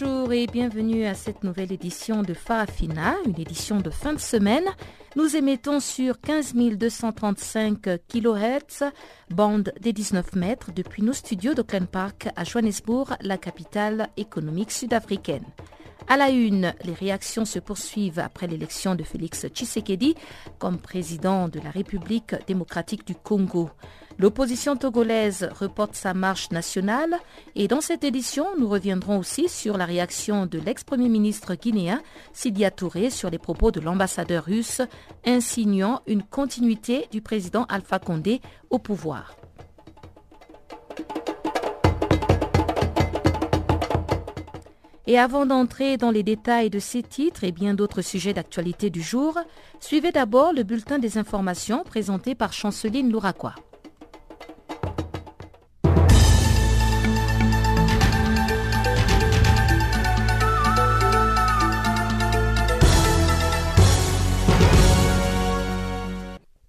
Bonjour et bienvenue à cette nouvelle édition de Farafina, une édition de fin de semaine. Nous émettons sur 15 235 kHz, bande des 19 mètres, depuis nos studios d'Auckland Park à Johannesburg, la capitale économique sud-africaine. À la une, les réactions se poursuivent après l'élection de Félix Tshisekedi comme président de la République démocratique du Congo. L'opposition togolaise reporte sa marche nationale et dans cette édition, nous reviendrons aussi sur la réaction de l'ex-premier ministre guinéen Sidia Touré sur les propos de l'ambassadeur russe insinuant une continuité du président Alpha Condé au pouvoir. Et avant d'entrer dans les détails de ces titres et bien d'autres sujets d'actualité du jour, suivez d'abord le bulletin des informations présenté par Chanceline Louraquois.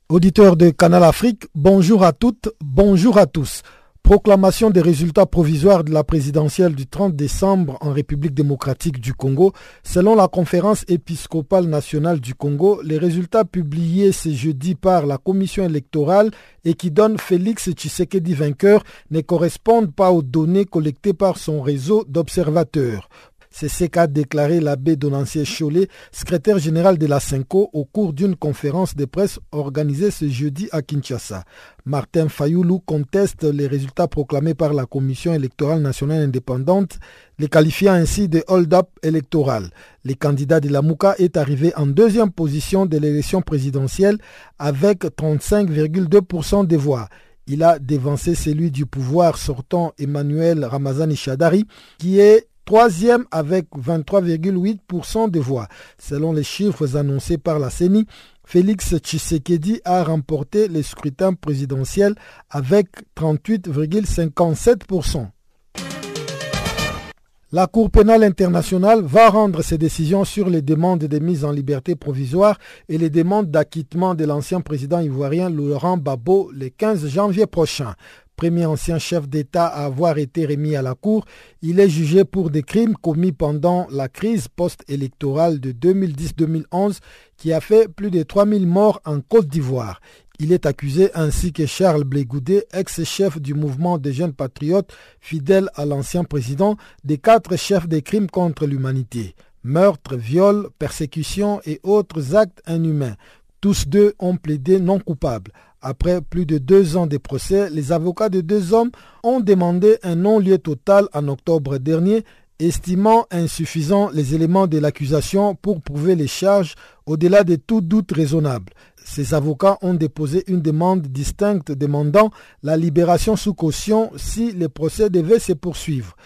Auditeurs de Canal Afrique, bonjour à toutes, bonjour à tous. Proclamation des résultats provisoires de la présidentielle du 30 décembre en République démocratique du Congo. Selon la conférence épiscopale nationale du Congo, les résultats publiés ce jeudi par la commission électorale et qui donnent Félix Tshisekedi vainqueur ne correspondent pas aux données collectées par son réseau d'observateurs. C'est ce qu'a déclaré l'abbé Donancier Cholet, secrétaire général de la CENCO, au cours d'une conférence de presse organisée ce jeudi à Kinshasa. Martin Fayoulou conteste les résultats proclamés par la Commission électorale nationale indépendante, les qualifiant ainsi de hold-up électoral. Le candidat de la Mouka est arrivé en deuxième position de l'élection présidentielle avec 35,2% des voix il a dévancé celui du pouvoir sortant Emmanuel Ramazani Chadari, qui est troisième avec 23,8% des voix. Selon les chiffres annoncés par la CENI, Félix Tshisekedi a remporté le scrutin présidentiel avec 38,57%. La Cour pénale internationale va rendre ses décisions sur les demandes de mise en liberté provisoire et les demandes d'acquittement de l'ancien président ivoirien Laurent Gbagbo le 15 janvier prochain premier ancien chef d'État à avoir été remis à la Cour, il est jugé pour des crimes commis pendant la crise post-électorale de 2010-2011 qui a fait plus de 3000 morts en Côte d'Ivoire. Il est accusé ainsi que Charles Blégoudet, ex-chef du mouvement des jeunes patriotes, fidèle à l'ancien président, des quatre chefs des crimes contre l'humanité. Meurtre, viol, persécution et autres actes inhumains. Tous deux ont plaidé non coupables. Après plus de deux ans de procès, les avocats de deux hommes ont demandé un non-lieu total en octobre dernier, estimant insuffisants les éléments de l'accusation pour prouver les charges au-delà de tout doute raisonnable. Ces avocats ont déposé une demande distincte demandant la libération sous caution si le procès devait se poursuivre.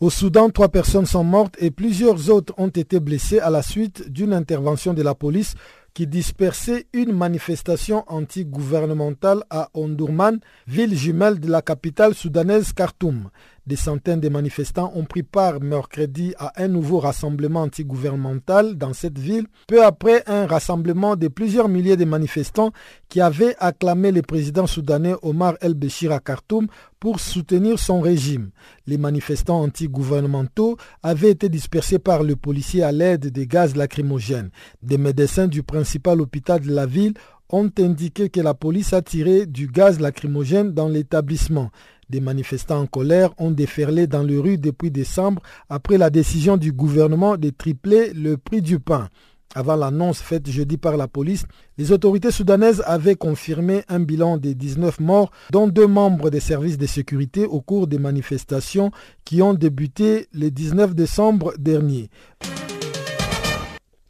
Au Soudan, trois personnes sont mortes et plusieurs autres ont été blessées à la suite d'une intervention de la police qui dispersait une manifestation anti-gouvernementale à Ondurman, ville jumelle de la capitale soudanaise Khartoum. Des centaines de manifestants ont pris part mercredi à un nouveau rassemblement anti-gouvernemental dans cette ville, peu après un rassemblement de plusieurs milliers de manifestants qui avaient acclamé le président soudanais Omar el-Béchir à Khartoum pour soutenir son régime. Les manifestants anti-gouvernementaux avaient été dispersés par le policier à l'aide des gaz lacrymogènes. Des médecins du principal hôpital de la ville ont indiqué que la police a tiré du gaz lacrymogène dans l'établissement. Des manifestants en colère ont déferlé dans les rues depuis décembre après la décision du gouvernement de tripler le prix du pain. Avant l'annonce faite jeudi par la police, les autorités soudanaises avaient confirmé un bilan de 19 morts, dont deux membres des services de sécurité au cours des manifestations qui ont débuté le 19 décembre dernier.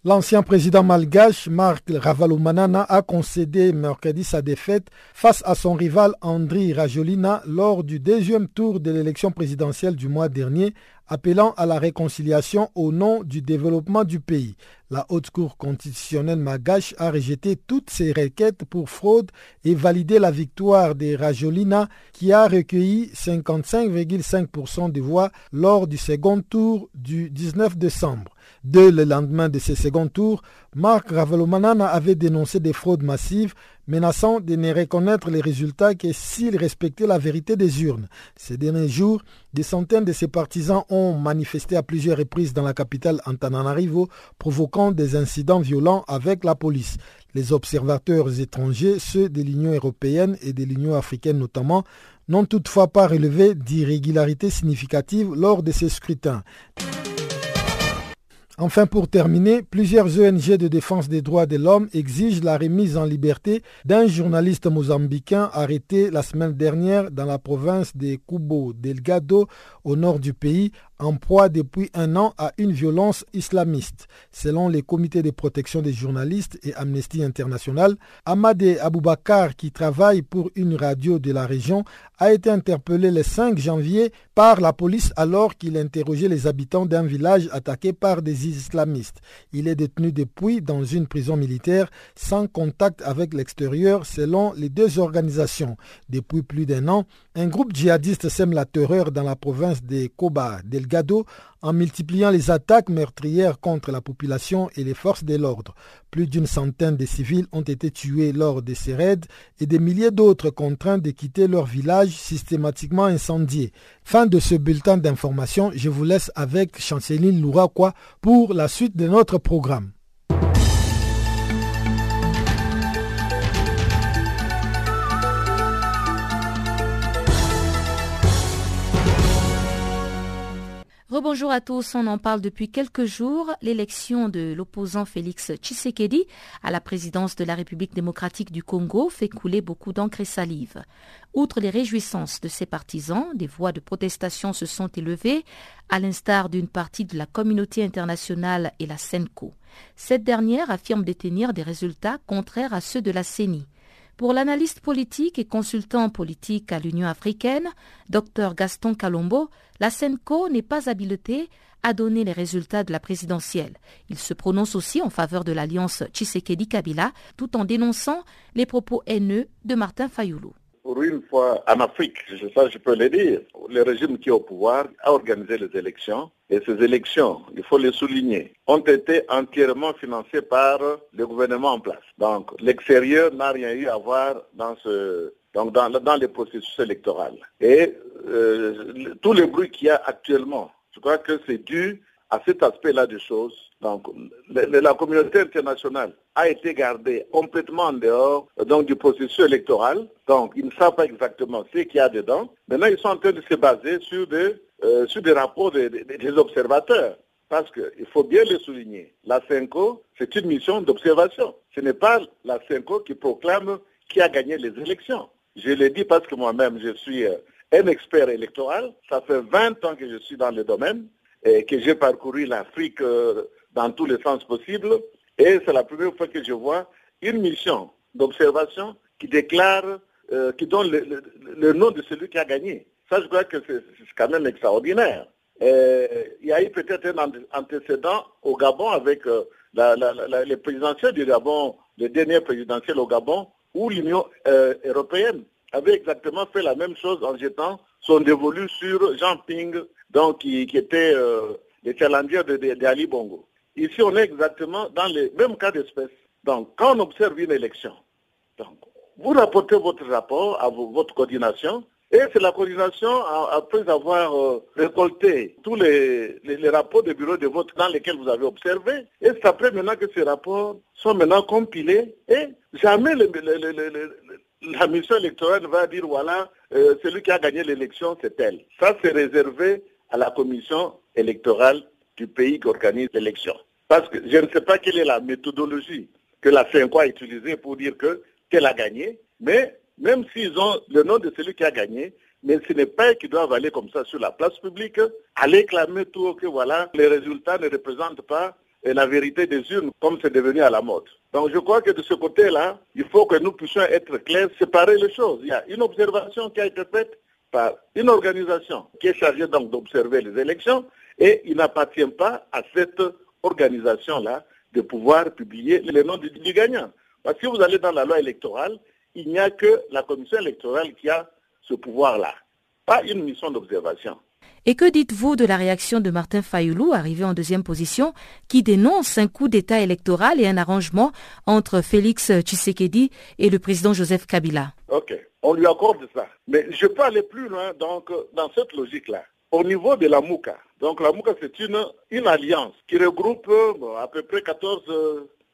L'ancien président malgache Marc Ravalomanana a concédé mercredi sa défaite face à son rival Andri Rajolina lors du deuxième tour de l'élection présidentielle du mois dernier, appelant à la réconciliation au nom du développement du pays. La Haute Cour constitutionnelle malgache a rejeté toutes ses requêtes pour fraude et validé la victoire de Rajolina qui a recueilli 55,5% des voix lors du second tour du 19 décembre. Dès le lendemain de ce second tour, Marc Ravalomanana avait dénoncé des fraudes massives, menaçant de ne reconnaître les résultats que s'il respectait la vérité des urnes. Ces derniers jours, des centaines de ses partisans ont manifesté à plusieurs reprises dans la capitale Antananarivo, provoquant des incidents violents avec la police. Les observateurs étrangers, ceux de l'Union européenne et de l'Union africaine notamment, n'ont toutefois pas relevé d'irrégularités significatives lors de ces scrutins. Enfin, pour terminer, plusieurs ONG de défense des droits de l'homme exigent la remise en liberté d'un journaliste mozambicain arrêté la semaine dernière dans la province de Cubo Delgado, au nord du pays, en proie depuis un an à une violence islamiste. Selon les comités de protection des journalistes et Amnesty International, Amadé Aboubakar, qui travaille pour une radio de la région, a été interpellé le 5 janvier par la police alors qu'il interrogeait les habitants d'un village attaqué par des islamistes. Il est détenu depuis dans une prison militaire sans contact avec l'extérieur selon les deux organisations. Depuis plus d'un an, un groupe djihadiste sème la terreur dans la province de Koba En multipliant les attaques meurtrières contre la population et les forces de l'ordre. Plus d'une centaine de civils ont été tués lors de ces raids et des milliers d'autres contraints de quitter leur village systématiquement incendié. Fin de ce bulletin d'information, je vous laisse avec Chanceline Louraquois pour la suite de notre programme. Rebonjour à tous, on en parle depuis quelques jours. L'élection de l'opposant Félix Tshisekedi à la présidence de la République démocratique du Congo fait couler beaucoup d'encre et salive. Outre les réjouissances de ses partisans, des voix de protestation se sont élevées, à l'instar d'une partie de la communauté internationale et la SENCO. Cette dernière affirme détenir des résultats contraires à ceux de la CENI. Pour l'analyste politique et consultant politique à l'Union africaine, Dr Gaston Calombo, la SENCO n'est pas habilitée à donner les résultats de la présidentielle. Il se prononce aussi en faveur de l'alliance Tshisekedi-Kabila tout en dénonçant les propos haineux de Martin Fayoulou pour une fois en Afrique, je, ça je peux le dire, le régime qui est au pouvoir a organisé les élections et ces élections, il faut les souligner, ont été entièrement financées par le gouvernement en place. Donc l'extérieur n'a rien eu à voir dans ce donc dans, dans les processus électoraux. Et euh, tout le bruit qu'il y a actuellement, je crois que c'est dû à cet aspect-là des choses. Donc, la communauté internationale a été gardée complètement en dehors donc, du processus électoral. Donc, ils ne savent pas exactement ce qu'il y a dedans. Maintenant, ils sont en train de se baser sur des, euh, sur des rapports des observateurs. Parce qu'il faut bien le souligner, la CENCO, c'est une mission d'observation. Ce n'est pas la CENCO qui proclame qui a gagné les élections. Je le dis parce que moi-même, je suis euh, un expert électoral. Ça fait 20 ans que je suis dans le domaine et que j'ai parcouru l'Afrique euh, dans tous les sens possibles. Et c'est la première fois que je vois une mission d'observation qui déclare, euh, qui donne le, nom de celui qui a gagné. Ça, je crois que c'est quand même extraordinaire. il y a eu peut-être un antécédent au Gabon avec euh, les présidentielles du Gabon, les dernières présidentielles au Gabon, où l'Union européenne avait exactement fait la même chose en jetant son dévolu sur Jean Ping, donc qui, était euh, le challenger de, Ali Bongo. Ici, on est exactement dans le même cas d'espèce. Donc, quand on observe une élection, donc, vous rapportez votre rapport à votre coordination, et c'est la coordination, après avoir euh, récolté tous les, rapports de bureau de vote dans lesquels vous avez observé, et c'est après maintenant que ces rapports sont maintenant compilés, et jamais la mission électorale va dire, voilà, euh, celui qui a gagné l'élection, c'est elle. Ça, c'est réservé à la commission électorale du pays qui organise l'élection. Parce que je ne sais pas quelle est la méthodologie que la CENCO a utilisée pour dire que qu'elle a gagné, mais même s'ils ont le nom de celui qui a gagné, mais ce n'est pas qu'ils doivent aller comme ça sur la place publique, aller clamer tout que voilà, les résultats ne représentent pas la vérité des urnes comme c'est devenu à la mode. Donc je crois que de ce côté-là, il faut que nous puissions être clairs, séparer les choses. Il y a une observation qui a été faite par une organisation qui est chargée donc d'observer les élections et il n'appartient pas à cette organisation-là de pouvoir publier les noms du, du gagnant. Parce que si vous allez dans la loi électorale, il n'y a que la commission électorale qui a ce pouvoir-là, pas une mission d'observation. Et que dites-vous de la réaction de Martin Fayoulou, arrivé en deuxième position, qui dénonce un coup d'État électoral et un arrangement entre Félix Tshisekedi et le président Joseph Kabila? Ok, on lui accorde ça. Mais je peux aller plus loin donc, dans cette logique-là. Au niveau de la MOUCA, donc la c'est une, alliance qui regroupe bon, à peu près 14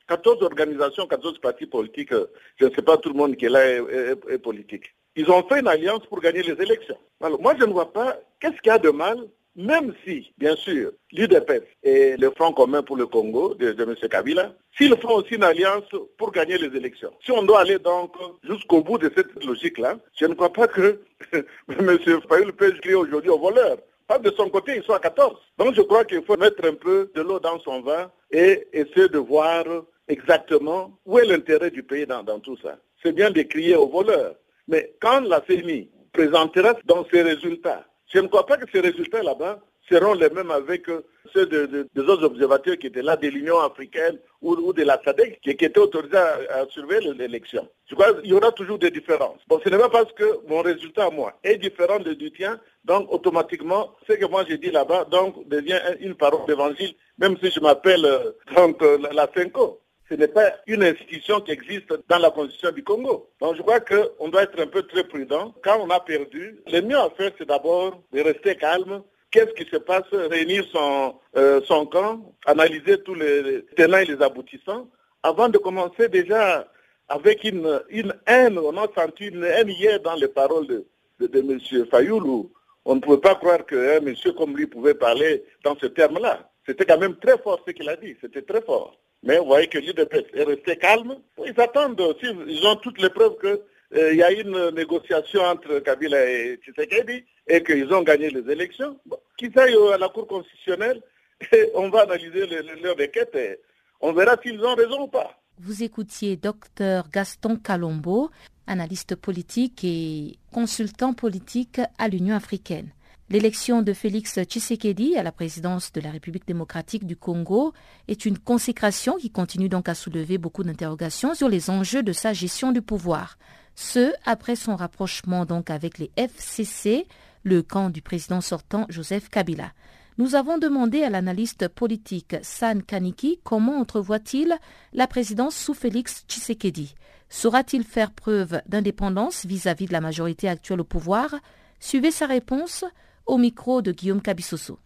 14 organisations, 14 partis politiques, je ne sais pas tout le monde qui est là est, politique. Ils ont fait une alliance pour gagner les élections. Alors moi je ne vois pas qu'est-ce qu'il y a de mal, même si, bien sûr, l'UDPS et le Front commun pour le Congo de, M. Kabila, s'ils font aussi une alliance pour gagner les élections. Si on doit aller donc jusqu'au bout de cette logique-là, je ne crois pas que M. Fayou peut jouer aujourd'hui au voleur de son côté, ils sont à 14. Donc je crois qu'il faut mettre un peu de l'eau dans son vin et essayer de voir exactement où est l'intérêt du pays dans, tout ça. C'est bien de crier aux voleurs. Mais quand la CENI présentera ses résultats, je ne crois pas que ces résultats là-bas seront les mêmes avec ceux de, de, des autres observateurs qui étaient là, de l'Union africaine ou, ou, de la SADC, qui, qui étaient autorisés à, surveiller l'élection. Je crois qu'il y aura toujours des différences. Bon, ce n'est pas parce que mon résultat à moi est différent de, du tien, donc automatiquement, ce que moi j'ai dit là-bas, donc devient une parole d'évangile, même si je m'appelle euh, la, la FENCO ce n'est pas une institution qui existe dans la constitution du Congo. Donc je crois qu'on doit être un peu très prudent. Quand on a perdu, le mieux à faire, c'est d'abord de rester calme. Qu'est-ce qui se passe? Réunir son, euh, son camp, analyser tous les tenants et les aboutissants, avant de commencer déjà avec une, une haine. On a senti une haine hier dans les paroles de, de, M. Fayoulou. On ne pouvait pas croire qu'un monsieur comme lui pouvait parler dans ce terme-là. C'était quand même très fort ce qu'il a dit. C'était très fort. Mais vous voyez que l'UDPS est resté calme. Ils attendent aussi, ils ont toutes les preuves qu'il euh, y a une négociation entre Kabila et Tshisekedi et qu'ils ont gagné les élections. Qu'ils aillent à la Cour constitutionnelle on va analyser le, le, leur requête et on verra s'ils ont raison ou pas. Vous écoutiez Dr Gaston Calombo, analyste politique et consultant politique à l'Union africaine. L'élection de Félix Tshisekedi à la présidence de la République démocratique du Congo est une consécration qui continue donc à soulever beaucoup d'interrogations sur les enjeux de sa gestion du pouvoir. Ce, après son rapprochement donc avec les FCC, le camp du président sortant Joseph Kabila. Nous avons demandé à l'analyste politique San Kaniki comment entrevoit-il la présidence sous Félix Tshisekedi. Saura-t-il faire preuve d'indépendance vis-à-vis de la majorité actuelle au pouvoir? Suivez sa réponse au micro de Guillaume Cabissoso.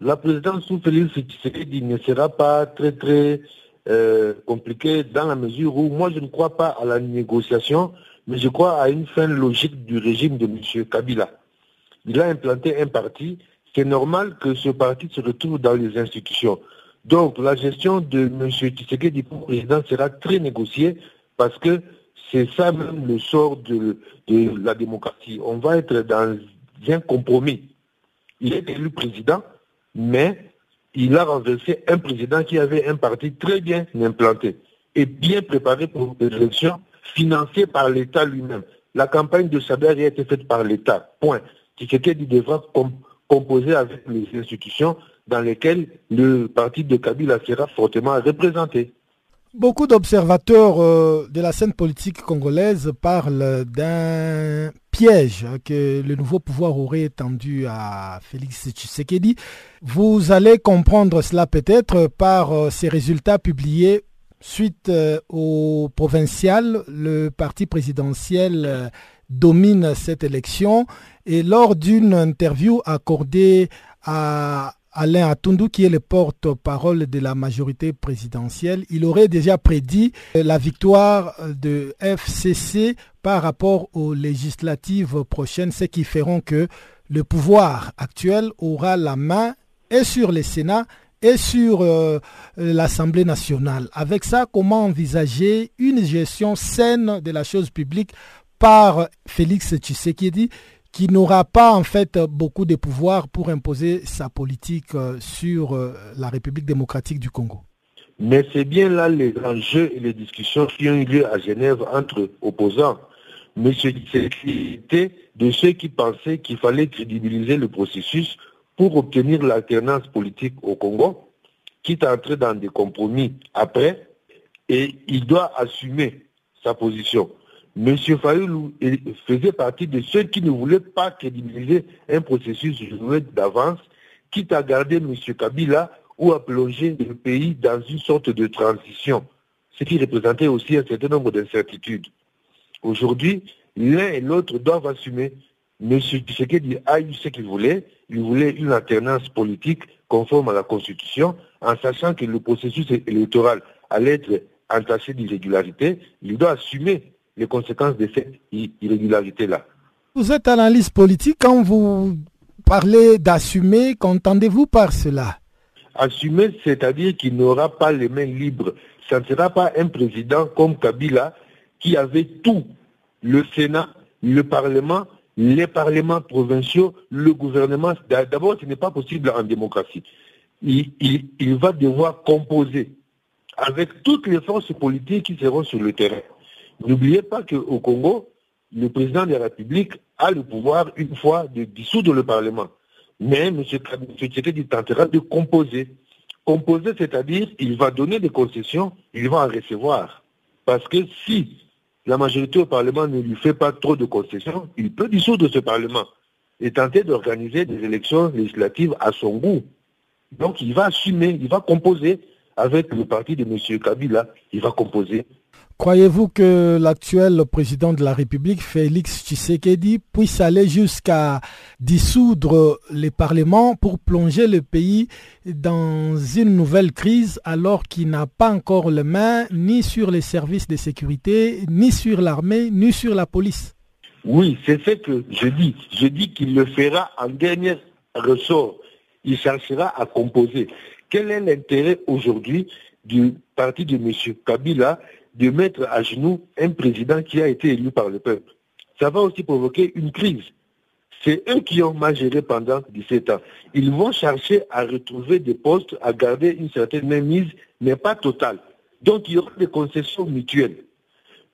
La présidence sous Félix Tshisekedi ne sera pas très très euh, compliquée dans la mesure où moi je ne crois pas à la négociation, mais je crois à une fin logique du régime de M. Kabila. Il a implanté un parti, c'est normal que ce parti se retrouve dans les institutions. Donc la gestion de M. Tshisekedi pour président sera très négociée parce que c'est ça même le sort de, la démocratie. On va être dans un compromis. Il est élu président, mais il a renversé un président qui avait un parti très bien implanté et bien préparé pour l'élection, financé par l'État lui-même. La campagne de Saber a été faite par l'État. Point. Tshisekedi devra com composer avec les institutions dans lesquelles le parti de Kabila sera fortement représenté. Beaucoup d'observateurs euh, de la scène politique congolaise parlent d'un piège que le nouveau pouvoir aurait tendu à Félix Tshisekedi. Vous allez comprendre cela peut-être par euh, ces résultats publiés suite euh, au provincial. Le parti présidentiel euh, domine cette élection et lors d'une interview accordée à Alain Atundu, qui est le porte-parole de la majorité présidentielle, il aurait déjà prédit la victoire de FCC par rapport aux législatives prochaines, ce qui feront que le pouvoir actuel aura la main et sur le Sénat et sur euh, l'Assemblée nationale. Avec ça, comment envisager une gestion saine de la chose publique par Félix Tshisekedi qui n'aura pas en fait beaucoup de pouvoir pour imposer sa politique sur la République démocratique du Congo. Mais c'est bien là les enjeux et les discussions qui ont eu lieu à Genève entre opposants. Mais c'est de ceux qui pensaient qu'il fallait crédibiliser le processus pour obtenir l'alternance politique au Congo, quitte à entrer dans des compromis après, et il doit assumer sa position. M. Fayoulou faisait partie de ceux qui ne voulaient pas crédibiliser un processus d'avance, quitte à garder M. Kabila ou à plonger le pays dans une sorte de transition, ce qui représentait aussi un certain nombre d'incertitudes. Aujourd'hui, l'un et l'autre doivent assumer. M. Tshisekedi a eu ce qu'il voulait, il voulait une alternance politique conforme à la Constitution, en sachant que le processus électoral allait être entaché d'irrégularité, il doit assumer les conséquences de cette irrégularité-là. Vous êtes analyste politique, quand vous parlez d'assumer, qu'entendez-vous par cela? Assumer, c'est-à-dire qu'il n'aura pas les mains libres. Ça ne sera pas un président comme Kabila qui avait tout, le Sénat, le Parlement, les parlements provinciaux, le gouvernement. D'abord, ce n'est pas possible en démocratie. Il, il va devoir composer avec toutes les forces politiques qui seront sur le terrain. N'oubliez pas qu'au Congo, le président de la République a le pouvoir une fois de dissoudre le Parlement. Mais M. Tshisekedi tentera de composer. Composer, c'est-à-dire il va donner des concessions, il va en recevoir. Parce que si la majorité au Parlement ne lui fait pas trop de concessions, il peut dissoudre ce Parlement et tenter d'organiser des élections législatives à son goût. Donc il va assumer, il va composer avec le parti de M. Kabila, il va composer Croyez-vous que l'actuel président de la République, Félix Tshisekedi, puisse aller jusqu'à dissoudre les parlements pour plonger le pays dans une nouvelle crise alors qu'il n'a pas encore les mains ni sur les services de sécurité, ni sur l'armée, ni sur la police? Oui, c'est ce que je dis. Je dis qu'il le fera en dernier ressort. Il cherchera à composer. Quel est l'intérêt aujourd'hui du parti de M. Kabila de mettre à genoux un président qui a été élu par le peuple. Ça va aussi provoquer une crise. C'est eux qui ont mal géré pendant 17 ans. Ils vont chercher à retrouver des postes, à garder une certaine mainmise, mais pas totale. Donc il y aura des concessions mutuelles.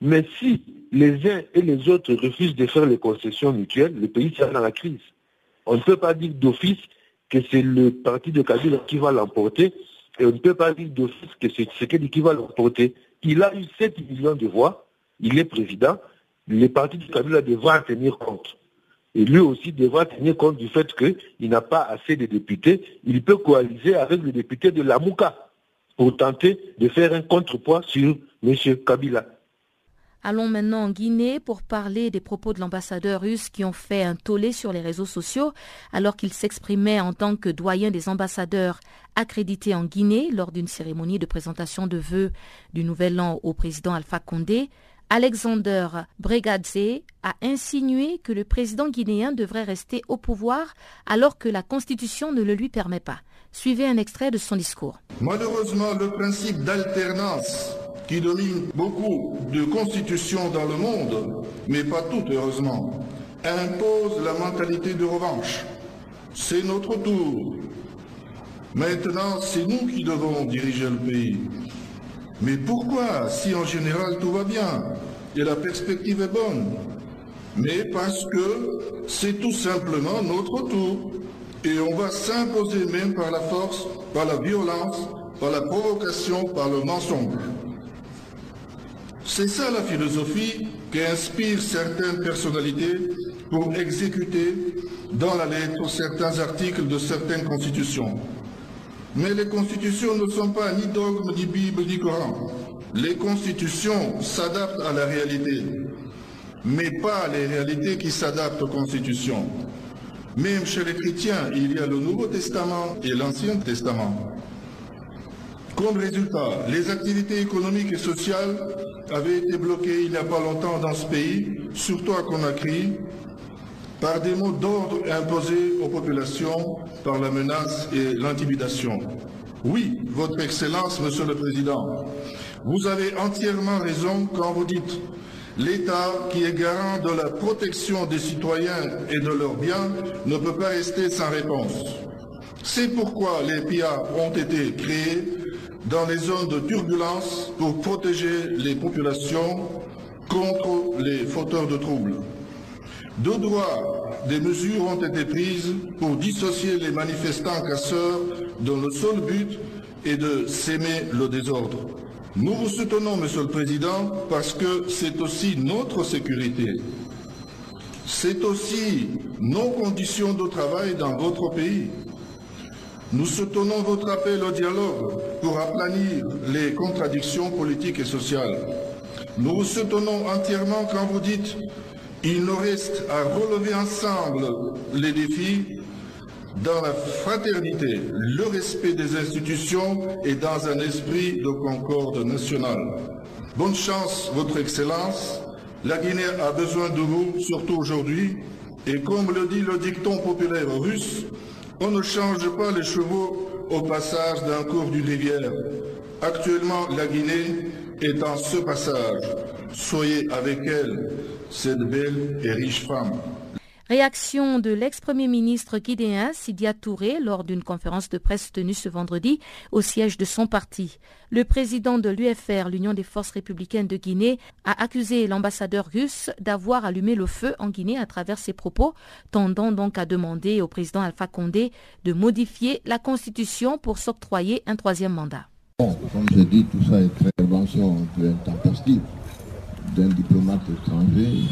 Mais si les uns et les autres refusent de faire les concessions mutuelles, le pays sera dans la crise. On ne peut pas dire d'office que c'est le parti de Kabila qui va l'emporter, et on ne peut pas dire d'office que c'est ce qui va l'emporter. Il a eu 7 millions de voix, il est président, les partis du Kabila devront en tenir compte. Et lui aussi devra tenir compte du fait qu'il n'a pas assez de députés. Il peut coaliser avec le député de la Mouka pour tenter de faire un contrepoids sur M. Kabila. Allons maintenant en Guinée pour parler des propos de l'ambassadeur russe qui ont fait un tollé sur les réseaux sociaux alors qu'il s'exprimait en tant que doyen des ambassadeurs accrédités en Guinée lors d'une cérémonie de présentation de vœux du Nouvel An au président Alpha Condé. Alexander Bregadze a insinué que le président guinéen devrait rester au pouvoir alors que la Constitution ne le lui permet pas. Suivez un extrait de son discours. Malheureusement, le principe d'alternance qui domine beaucoup de constitutions dans le monde, mais pas toutes heureusement, impose la mentalité de revanche. C'est notre tour. Maintenant, c'est nous qui devons diriger le pays. Mais pourquoi, si en général tout va bien et la perspective est bonne? Mais parce que c'est tout simplement notre tour. Et on va s'imposer même par la force, par la violence, par la provocation, par le mensonge. C'est ça la philosophie qui inspire certaines personnalités pour exécuter dans la lettre certains articles de certaines constitutions. Mais les constitutions ne sont pas ni dogmes, ni Bible, ni Coran. Les constitutions s'adaptent à la réalité, mais pas les réalités qui s'adaptent aux constitutions. Même chez les chrétiens, il y a le Nouveau Testament et l'Ancien Testament. Comme résultat, les activités économiques et sociales avaient été bloquées il n'y a pas longtemps dans ce pays, surtout à Conakry, par des mots d'ordre imposés aux populations par la menace et l'intimidation. Oui, Votre Excellence, Monsieur le Président, vous avez entièrement raison quand vous dites L'État, qui est garant de la protection des citoyens et de leurs biens, ne peut pas rester sans réponse. C'est pourquoi les PIA ont été créés dans les zones de turbulence pour protéger les populations contre les fauteurs de troubles. De droit, des mesures ont été prises pour dissocier les manifestants casseurs dont le seul but est de s'aimer le désordre. Nous vous soutenons, Monsieur le Président, parce que c'est aussi notre sécurité. C'est aussi nos conditions de travail dans votre pays. Nous soutenons votre appel au dialogue pour aplanir les contradictions politiques et sociales. Nous vous soutenons entièrement quand vous dites il nous reste à relever ensemble les défis dans la fraternité, le respect des institutions et dans un esprit de concorde nationale. Bonne chance, Votre Excellence. La Guinée a besoin de vous, surtout aujourd'hui. Et comme le dit le dicton populaire russe, on ne change pas les chevaux au passage d'un cours d'une rivière. Actuellement, la Guinée est en ce passage. Soyez avec elle, cette belle et riche femme. Réaction de l'ex-premier ministre guinéen Sidia Touré lors d'une conférence de presse tenue ce vendredi au siège de son parti. Le président de l'UFR, l'Union des forces républicaines de Guinée, a accusé l'ambassadeur russe d'avoir allumé le feu en Guinée à travers ses propos, tendant donc à demander au président Alpha Condé de modifier la constitution pour s'octroyer un troisième mandat. comme je dis, tout ça est intervention intempestive d'un diplomate étranger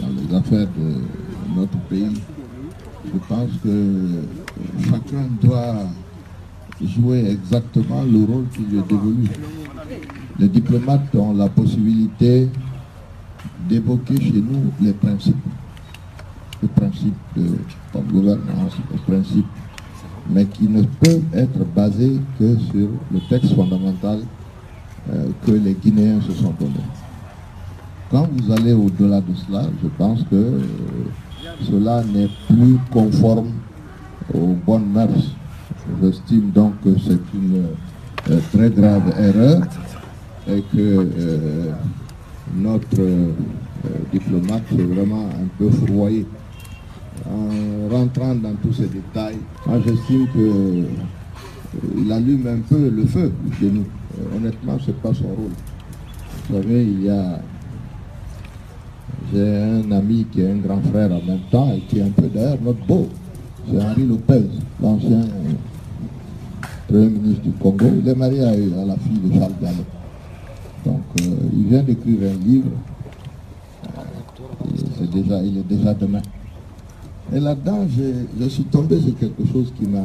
dans les affaires de notre pays. Je pense que chacun doit jouer exactement le rôle qui lui est dévolu. Les diplomates ont la possibilité d'évoquer chez nous les principes. Les principes de gouvernance, les principes, mais qui ne peuvent être basés que sur le texte fondamental euh, que les Guinéens se sont donnés. Quand vous allez au-delà de cela, je pense que euh, cela n'est plus conforme aux bonnes mœurs. J'estime donc que c'est une euh, très grave erreur et que euh, notre euh, diplomate s'est vraiment un peu fourvoyé. En rentrant dans tous ces détails, moi j'estime qu'il allume un peu le feu chez nous. honnêtement, ce n'est pas son rôle. Vous savez, il y a j'ai un ami qui est un grand frère en même temps et qui est un peu derrière notre beau. C'est Henri Lopez, l'ancien Premier ministre du Congo. Il est marié à, la fille de Charles Gallo. Donc euh, il vient d'écrire un livre. déjà, il est déjà demain. Et là-dedans, je suis tombé sur quelque chose qui m'a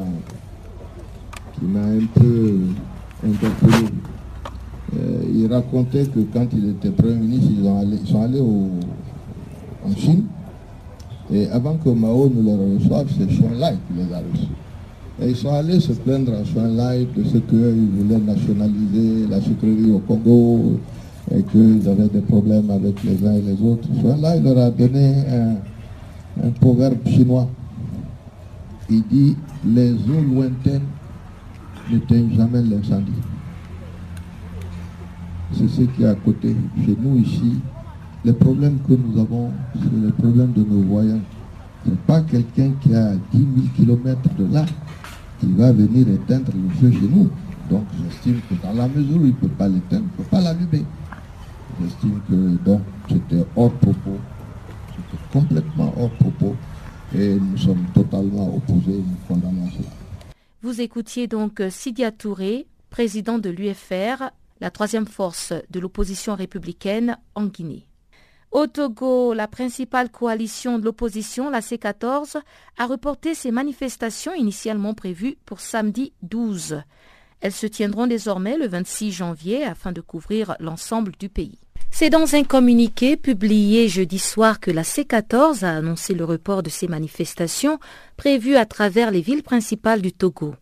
qui m'a un peu interpellé. Euh, il racontait que quand il était Premier ministre, ils, sont allés en Chine. Et avant que Mao ne les reçoive, c'est Lai qui les a reçus. Et ils sont allés se plaindre à Xuan Lai de ce qu'ils voulaient nationaliser la sucrerie au Congo et qu'ils avaient des problèmes avec les uns et les autres. Xuan Lai leur a donné un, proverbe chinois. Il dit les eaux lointaines n'éteignent jamais l'incendie. C'est ce qui est à côté. Chez nous ici, les problèmes que nous avons, c'est les problèmes de nos voyants. Ce n'est pas quelqu'un qui a 10 000 km de là qui va venir éteindre le feu chez nous. Donc j'estime que dans la mesure où il ne peut pas l'éteindre, il ne peut pas l'allumer. J'estime que c'était hors propos, c'était complètement hors propos et nous sommes totalement opposés, nous condamnons cela. Vous écoutiez donc Sidia Touré, président de l'UFR, la troisième force de l'opposition républicaine en Guinée. Au Togo, la principale coalition de l'opposition, la C14, a reporté ses manifestations initialement prévues pour samedi 12. Elles se tiendront désormais le 26 janvier afin de couvrir l'ensemble du pays. C'est dans un communiqué publié jeudi soir que la C14 a annoncé le report de ces manifestations prévues à travers les villes principales du Togo.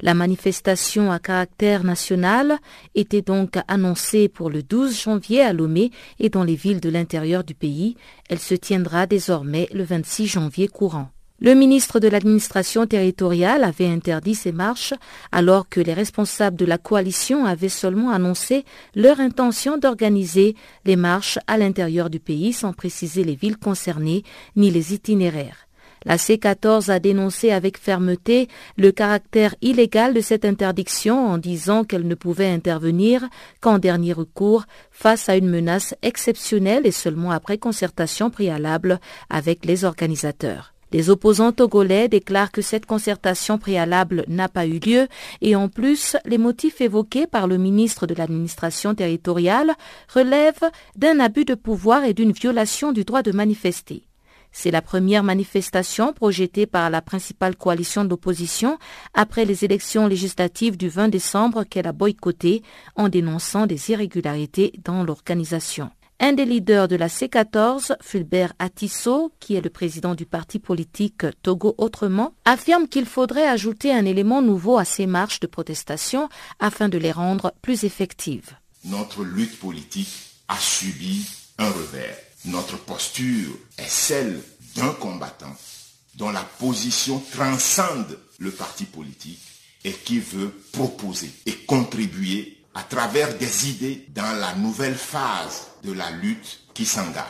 La manifestation à caractère national était donc annoncée pour le 12 janvier à Lomé et dans les villes de l'intérieur du pays. Elle se tiendra désormais le 26 janvier courant. Le ministre de l'administration territoriale avait interdit ces marches alors que les responsables de la coalition avaient seulement annoncé leur intention d'organiser les marches à l'intérieur du pays sans préciser les villes concernées ni les itinéraires. La C14 a dénoncé avec fermeté le caractère illégal de cette interdiction en disant qu'elle ne pouvait intervenir qu'en dernier recours face à une menace exceptionnelle et seulement après concertation préalable avec les organisateurs. Les opposants togolais déclarent que cette concertation préalable n'a pas eu lieu et en plus, les motifs évoqués par le ministre de l'administration territoriale relèvent d'un abus de pouvoir et d'une violation du droit de manifester. C'est la première manifestation projetée par la principale coalition d'opposition après les élections législatives du 20 décembre qu'elle a boycottées en dénonçant des irrégularités dans l'organisation. Un des leaders de la C14, Fulbert Atisso, qui est le président du parti politique Togo Autrement, affirme qu'il faudrait ajouter un élément nouveau à ces marches de protestation afin de les rendre plus effectives. Notre lutte politique a subi un revers. Notre posture est celle d'un combattant dont la position transcende le parti politique et qui veut proposer et contribuer à travers des idées dans la nouvelle phase de la lutte qui s'engage.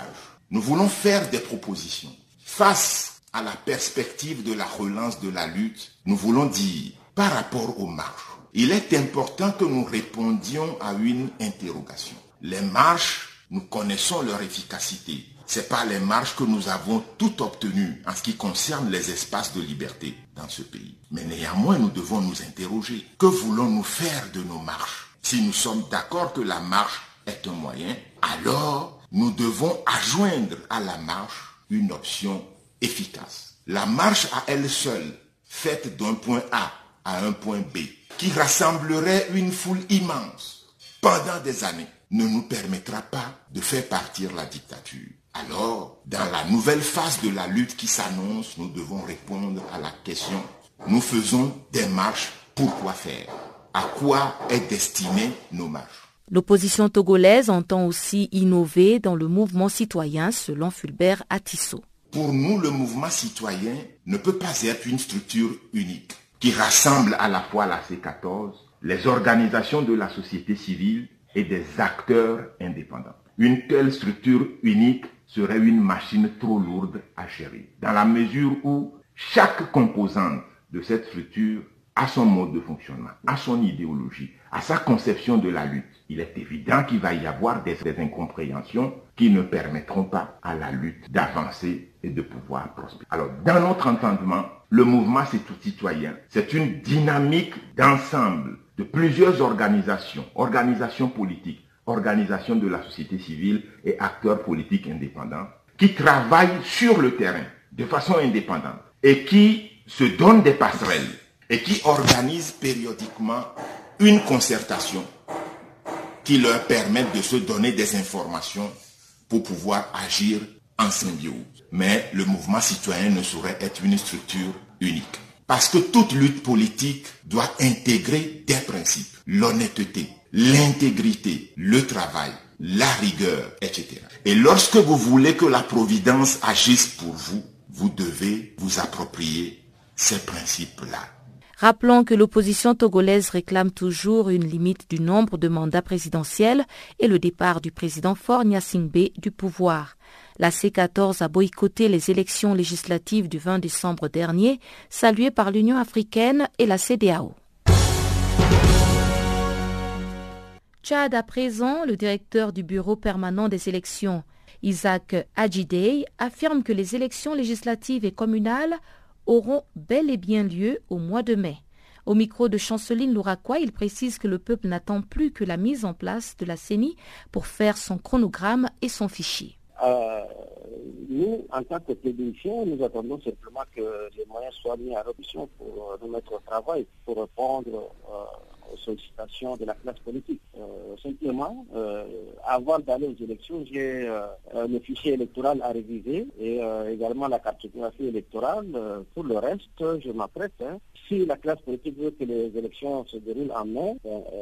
Nous voulons faire des propositions. Face à la perspective de la relance de la lutte, nous voulons dire, par rapport aux marches, il est important que nous répondions à une interrogation. Les marches, nous connaissons leur efficacité. Ce pas les marches que nous avons toutes obtenues en ce qui concerne les espaces de liberté dans ce pays. Mais néanmoins, nous devons nous interroger. Que voulons-nous faire de nos marches? Si nous sommes d'accord que la marche est un moyen, alors nous devons adjoindre à la marche une option efficace. La marche à elle seule, faite d'un point A à un point B, qui rassemblerait une foule immense pendant des années, ne nous permettra pas de faire partir la dictature. Alors, dans la nouvelle phase de la lutte qui s'annonce, nous devons répondre à la question, nous faisons des marches, pourquoi faire? À quoi est destinée nos marches? L'opposition togolaise entend aussi innover dans le mouvement citoyen, selon Fulbert Atisso. Pour nous, le mouvement citoyen ne peut pas être une structure unique qui rassemble à la fois la C14, les organisations de la société civile et des acteurs indépendants. Une telle structure unique serait une machine trop lourde à gérer, dans la mesure où chaque composante de cette structure à son mode de fonctionnement, à son idéologie, à sa conception de la lutte, il est évident qu'il va y avoir des, incompréhensions qui ne permettront pas à la lutte d'avancer et de pouvoir prospérer. Alors, dans notre entendement, le mouvement C'est tout citoyen, c'est une dynamique d'ensemble de plusieurs organisations, organisations politiques, organisations de la société civile et acteurs politiques indépendants qui travaillent sur le terrain de façon indépendante et qui se donnent des passerelles et qui organise périodiquement une concertation qui leur permet de se donner des informations pour pouvoir agir en symbiose. Mais le mouvement citoyen ne saurait être une structure unique. Parce que toute lutte politique doit intégrer des principes. L'honnêteté, l'intégrité, le travail, la rigueur, etc. Et lorsque vous voulez que la Providence agisse pour vous, vous devez vous approprier ces principes-là. Rappelons que l'opposition togolaise réclame toujours une limite du nombre de mandats présidentiels et le départ du président Faure Gnassingbé du pouvoir. La C14 a boycotté les élections législatives du 20 décembre dernier, saluées par l'Union africaine et la CDAO. Tchad à présent, le directeur du bureau permanent des élections, Isaac Adjidei, affirme que les élections législatives et communales auront bel et bien lieu au mois de mai. Au micro de Chanceline Louraquois, il précise que le peuple n'attend plus que la mise en place de la CENI pour faire son chronogramme et son fichier. Euh, nous, en tant que télévision, nous attendons simplement que les moyens soient mis à l'option pour nous mettre au travail, pour répondre euh, aux sollicitations de la classe politique. Euh, simplement, euh, avant d'aller aux élections, j'ai euh, le fichier électoral à réviser et également la cartographie électorale. pour le reste, je m'apprête. Hein. Si la classe politique veut que les élections se déroulent en mai,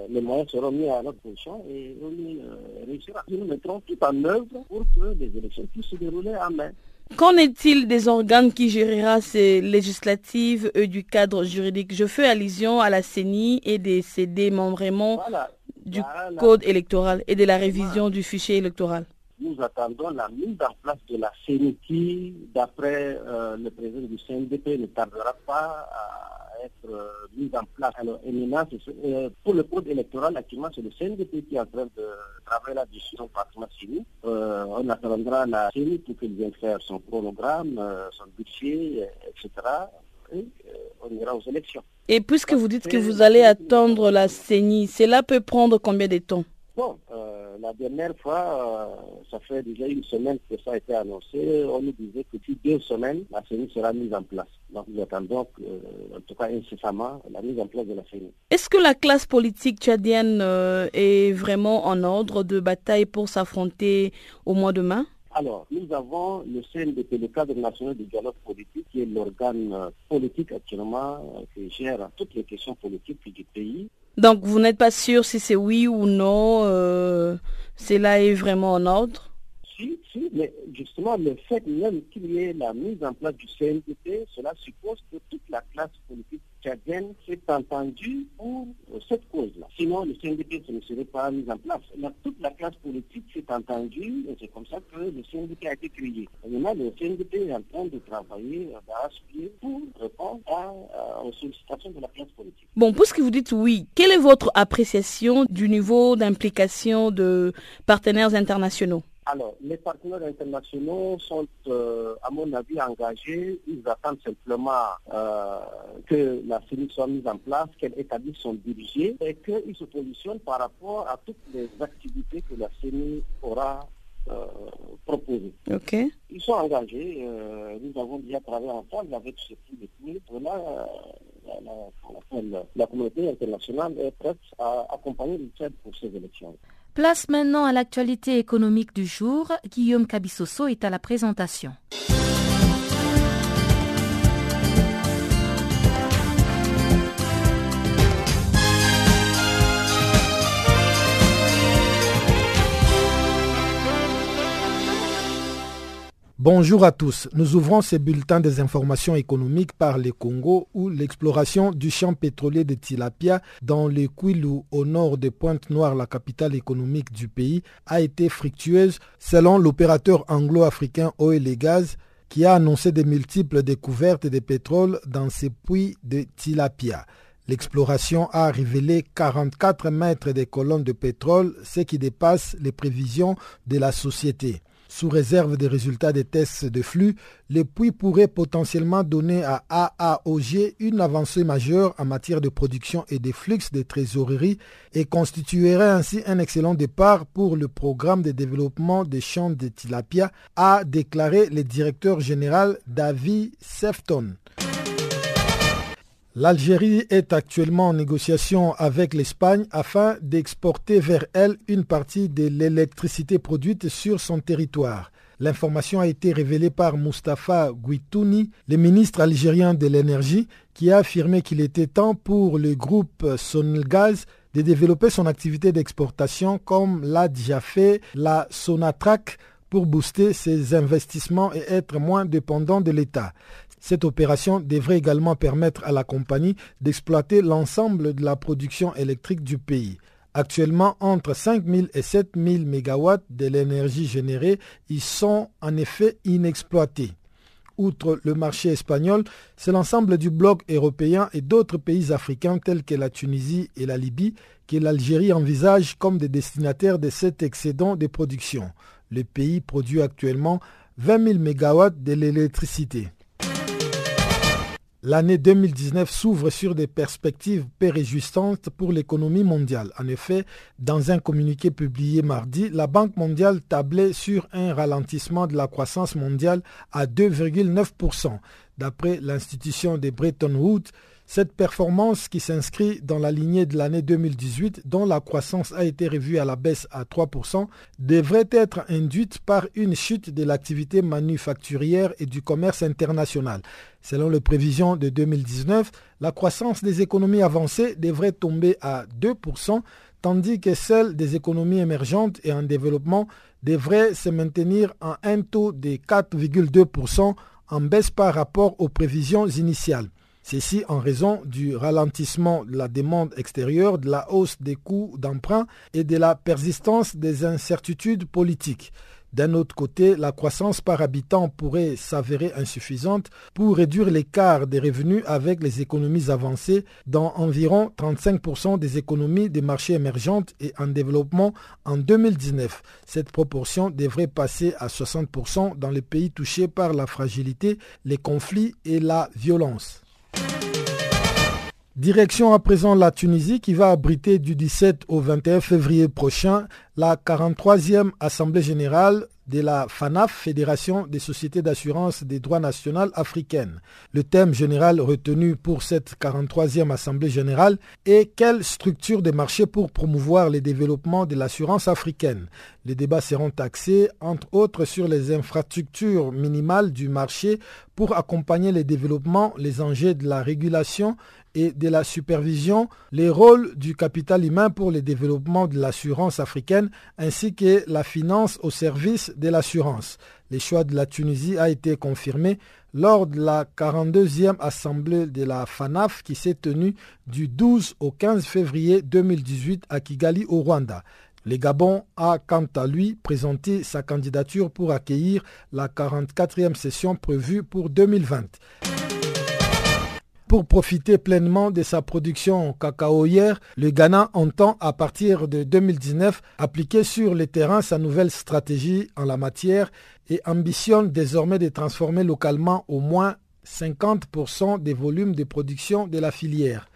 les moyens seront mis à notre position et on Nous mettrons tout en œuvre pour que les élections puissent se dérouler en mai. Qu'en est-il des organes qui gérera ces législatives et du cadre juridique Je fais allusion à la CENI et des CD membrement du code électoral et de la révision du fichier électoral. nous attendons la mise en place de la CENI qui, d'après euh, le président du CNDP, ne tardera pas à être euh, mise en place. Alors, euh, pour le code électoral, actuellement, c'est le CNDP qui est en train de travailler la décision par CENI. on attendra la CENI pour qu'elle vienne faire son programme, son budget, etc. Et on ira aux élections. Et puisque vous dites que vous allez attendre la CENI, cela peut prendre combien de temps? Bon, euh, la dernière fois, euh, ça fait déjà une semaine que ça a été annoncé. On nous disait que depuis deux semaines, la CENI sera mise en place. Donc nous attendons, en tout cas incessamment, la mise en place de la CENI. Est-ce que la classe politique tchadienne euh, est vraiment en ordre de bataille pour s'affronter au mois de mai? Alors, nous avons le CNDP, le cadre national du dialogue politique, qui est l'organe politique actuellement qui gère toutes les questions politiques du pays. Donc vous n'êtes pas sûr si c'est oui ou non, euh, cela est vraiment en ordre? Si, si, mais justement le fait même qu'il y ait la mise en place du CNDP, cela suppose que toute la classe politique tchadienne s'est entendue pour cette cause-là. Sinon, le CNDP ne serait pas mis en place. toute la classe politique s'est entendue et c'est comme ça que le CNDP a été créé. maintenant, le CNDP est en train de travailler d'arrache-pied pour répondre aux sollicitations de la classe politique. Bon, puisque vous dites oui, quelle est votre appréciation du niveau d'implication de partenaires internationaux? Alors, les partenaires internationaux sont, euh, à mon avis, engagés. Ils attendent simplement euh, que la CENI soit mise en place, qu'elle établisse son budget et qu'ils se positionnent par rapport à toutes les activités que la CENI aura euh, proposées. Ils sont engagés. nous avons déjà travaillé ensemble avec ce type de Là, la, la, la, communauté internationale est prête à accompagner le Tchad pour ces élections. Place maintenant à l'actualité économique du jour. Guillaume Cabissoso est à la présentation. Bonjour à tous. Nous ouvrons ces bulletins des informations économiques par le Congo où l'exploration du champ pétrolier de Tilapia dans le Kwilu au nord de Pointe-Noire, la capitale économique du pays, a été fructueuse selon l'opérateur anglo-africain Oil Gaz qui a annoncé de multiples découvertes de pétrole dans ces puits de Tilapia. L'exploration a révélé 44 mètres de colonnes de pétrole, ce qui dépasse les prévisions de la société. Sous réserve des résultats des tests de flux, le puits pourrait potentiellement donner à AAOG une avancée majeure en matière de production et de flux de trésorerie et constituerait ainsi un excellent départ pour le programme de développement des champs de tilapia, a déclaré le directeur général David Sefton. L'Algérie est actuellement en négociation avec l'Espagne afin d'exporter vers elle une partie de l'électricité produite sur son territoire. L'information a été révélée par Mustafa Guitouni, le ministre algérien de l'énergie, qui a affirmé qu'il était temps pour le groupe Sonelgaz de développer son activité d'exportation comme l'a déjà fait la Sonatrach pour booster ses investissements et être moins dépendant de l'État. Cette opération devrait également permettre à la compagnie d'exploiter l'ensemble de la production électrique du pays. Actuellement, entre 5 000 et 7 000 MW de l'énergie générée y sont en effet inexploités. Outre le marché espagnol, c'est l'ensemble du bloc européen et d'autres pays africains tels que la Tunisie et la Libye que l'Algérie envisage comme des destinataires de cet excédent de production. Le pays produit actuellement 20 000 MW de l'électricité. L'année 2019 s'ouvre sur des perspectives peu réjouissantes pour l'économie mondiale. En effet, dans un communiqué publié mardi, la Banque mondiale tablait sur un ralentissement de la croissance mondiale à 2,9%. D'après l'institution de Bretton Woods, cette performance qui s'inscrit dans la lignée de l'année 2018, dont la croissance a été revue à la baisse à 3%, devrait être induite par une chute de l'activité manufacturière et du commerce international. Selon les prévisions de 2019, la croissance des économies avancées devrait tomber à 2%, tandis que celle des économies émergentes et en développement devrait se maintenir à un taux de 4,2% en baisse par rapport aux prévisions initiales. Ceci en raison du ralentissement de la demande extérieure, de la hausse des coûts d'emprunt et de la persistance des incertitudes politiques. D'un autre côté, la croissance par habitant pourrait s'avérer insuffisante pour réduire l'écart des revenus avec les économies avancées dans environ 35% des économies des marchés émergentes et en développement en 2019. Cette proportion devrait passer à 60% dans les pays touchés par la fragilité, les conflits et la violence. Direction à présent la Tunisie qui va abriter du 17 au 21 février prochain la 43e Assemblée générale de la FANAF, Fédération des sociétés d'assurance des droits nationaux africaines. Le thème général retenu pour cette 43e Assemblée générale est quelle structure de marché pour promouvoir le développement de l'assurance africaine? Les débats seront axés, entre autres, sur les infrastructures minimales du marché pour accompagner le développement, les enjeux de la régulation et de la supervision, les rôles du capital humain pour le développement de l'assurance africaine, ainsi que la finance au service de l'assurance. Le choix de la Tunisie a été confirmé lors de la 42e assemblée de la FANAF qui s'est tenue du 12 au 15 février 2018 à Kigali au Rwanda. Le Gabon a quant à lui présenté sa candidature pour accueillir la 44e session prévue pour 2020. Pour profiter pleinement de sa production cacaoyère, le Ghana entend à partir de 2019 appliquer sur le terrain sa nouvelle stratégie en la matière et ambitionne désormais de transformer localement au moins 50% des volumes de production de la filière.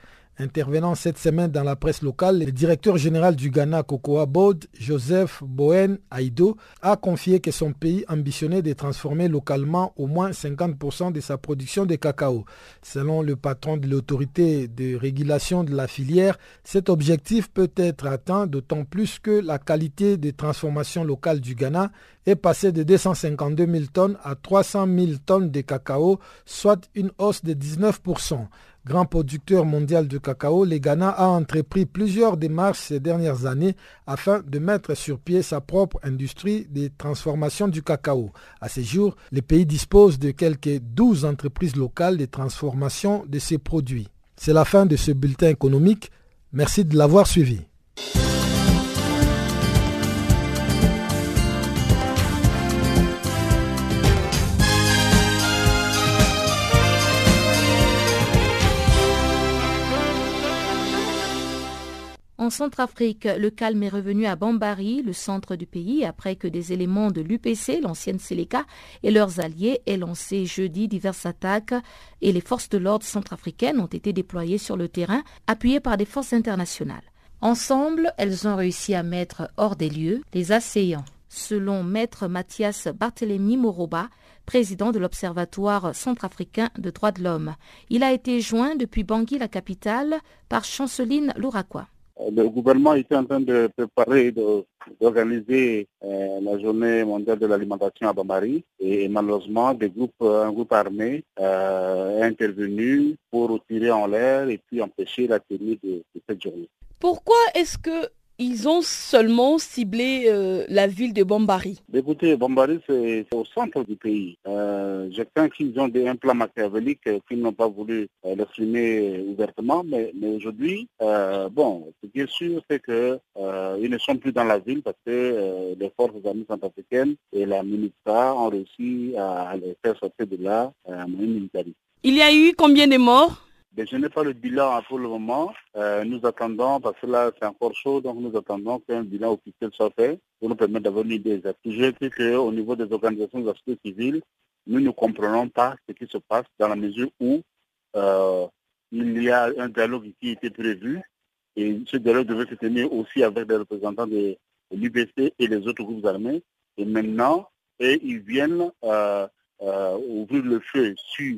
Intervenant cette semaine dans la presse locale, le directeur général du Ghana, Cocoa Board, Joseph Bohen Aïdo, a confié que son pays ambitionnait de transformer localement au moins 50% de sa production de cacao. Selon le patron de l'autorité de régulation de la filière, cet objectif peut être atteint d'autant plus que la qualité de transformation locale du Ghana est passée de 252 000 tonnes à 300 000 tonnes de cacao, soit une hausse de 19%. Grand producteur mondial de cacao, le Ghana a entrepris plusieurs démarches ces dernières années afin de mettre sur pied sa propre industrie de transformation du cacao. À ce jour, le pays dispose de quelques 12 entreprises locales de transformation de ses produits. C'est la fin de ce bulletin économique. Merci de l'avoir suivi. En Centrafrique, le calme est revenu à Bambari, le centre du pays, après que des éléments de l'UPC, l'ancienne Séléka, et leurs alliés aient lancé jeudi diverses attaques et les forces de l'ordre centrafricaines ont été déployées sur le terrain, appuyées par des forces internationales. Ensemble, elles ont réussi à mettre hors des lieux les assaillants. Selon maître Mathias Barthélemy Moroba, président de l'Observatoire centrafricain de droits de l'homme. Il a été joint depuis Bangui, la capitale, par Chanceline Louraquois. Euh, le gouvernement était en train de préparer, d'organiser euh, la journée mondiale de l'alimentation à Bamari et, malheureusement un groupe armé euh, est intervenu pour tirer en l'air et puis empêcher la tenue de cette journée. Pourquoi est-ce que ils ont seulement ciblé euh, la ville de Bombari. Écoutez, Bombari, c'est au centre du pays. Euh, je crains qu'ils ont des, un plan machiavélique euh, qu'ils n'ont pas voulu euh, l'exprimer ouvertement, mais, mais aujourd'hui, bon, ce qui est sûr, c'est qu'ils ne sont plus dans la ville parce que les forces armées centrafricaines et la MINUSTA ont réussi à, les faire sortir de là à militaire. Il y a eu combien de morts? Je n'ai pas le bilan pour le moment. Euh, nous attendons, parce que là c'est encore chaud, donc nous attendons qu'un bilan officiel soit fait pour nous permettre d'avoir une idée exacte. Je dis qu'au niveau des organisations de la société civile, nous ne comprenons pas ce qui se passe dans la mesure où euh, il y a un dialogue qui était prévu et ce dialogue devait se tenir aussi avec des représentants de, l'UBC et les autres groupes armés. Et maintenant, et ils viennent euh, ouvrir le feu sur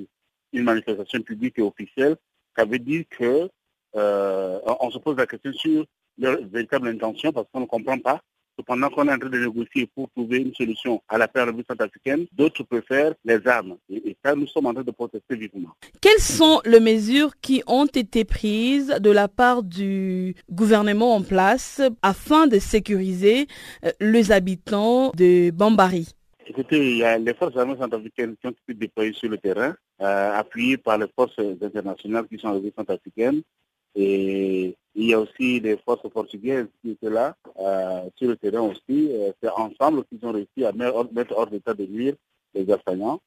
une manifestation publique et officielle ça veut dire que euh, on se pose la question sur leur véritable intention parce qu'on ne comprend pas. Pendant qu'on est en train de négocier pour trouver une solution à la paix centrafricaine, d'autres préfèrent les armes. Et, ça, nous sommes en train de protester vivement. Quelles sont les mesures qui ont été prises de la part du gouvernement en place afin de sécuriser euh, les habitants de Bambari? Écoutez, il y a les forces armées centrafricaines qui ont été déployées sur le terrain, euh, appuyées par les forces internationales qui sont arrivées centrafricaines. Et il y a aussi des forces portugaises qui étaient là euh, sur le terrain aussi. Euh, c'est ensemble qu'ils ont réussi à mettre hors d'état de nuire les assaillants.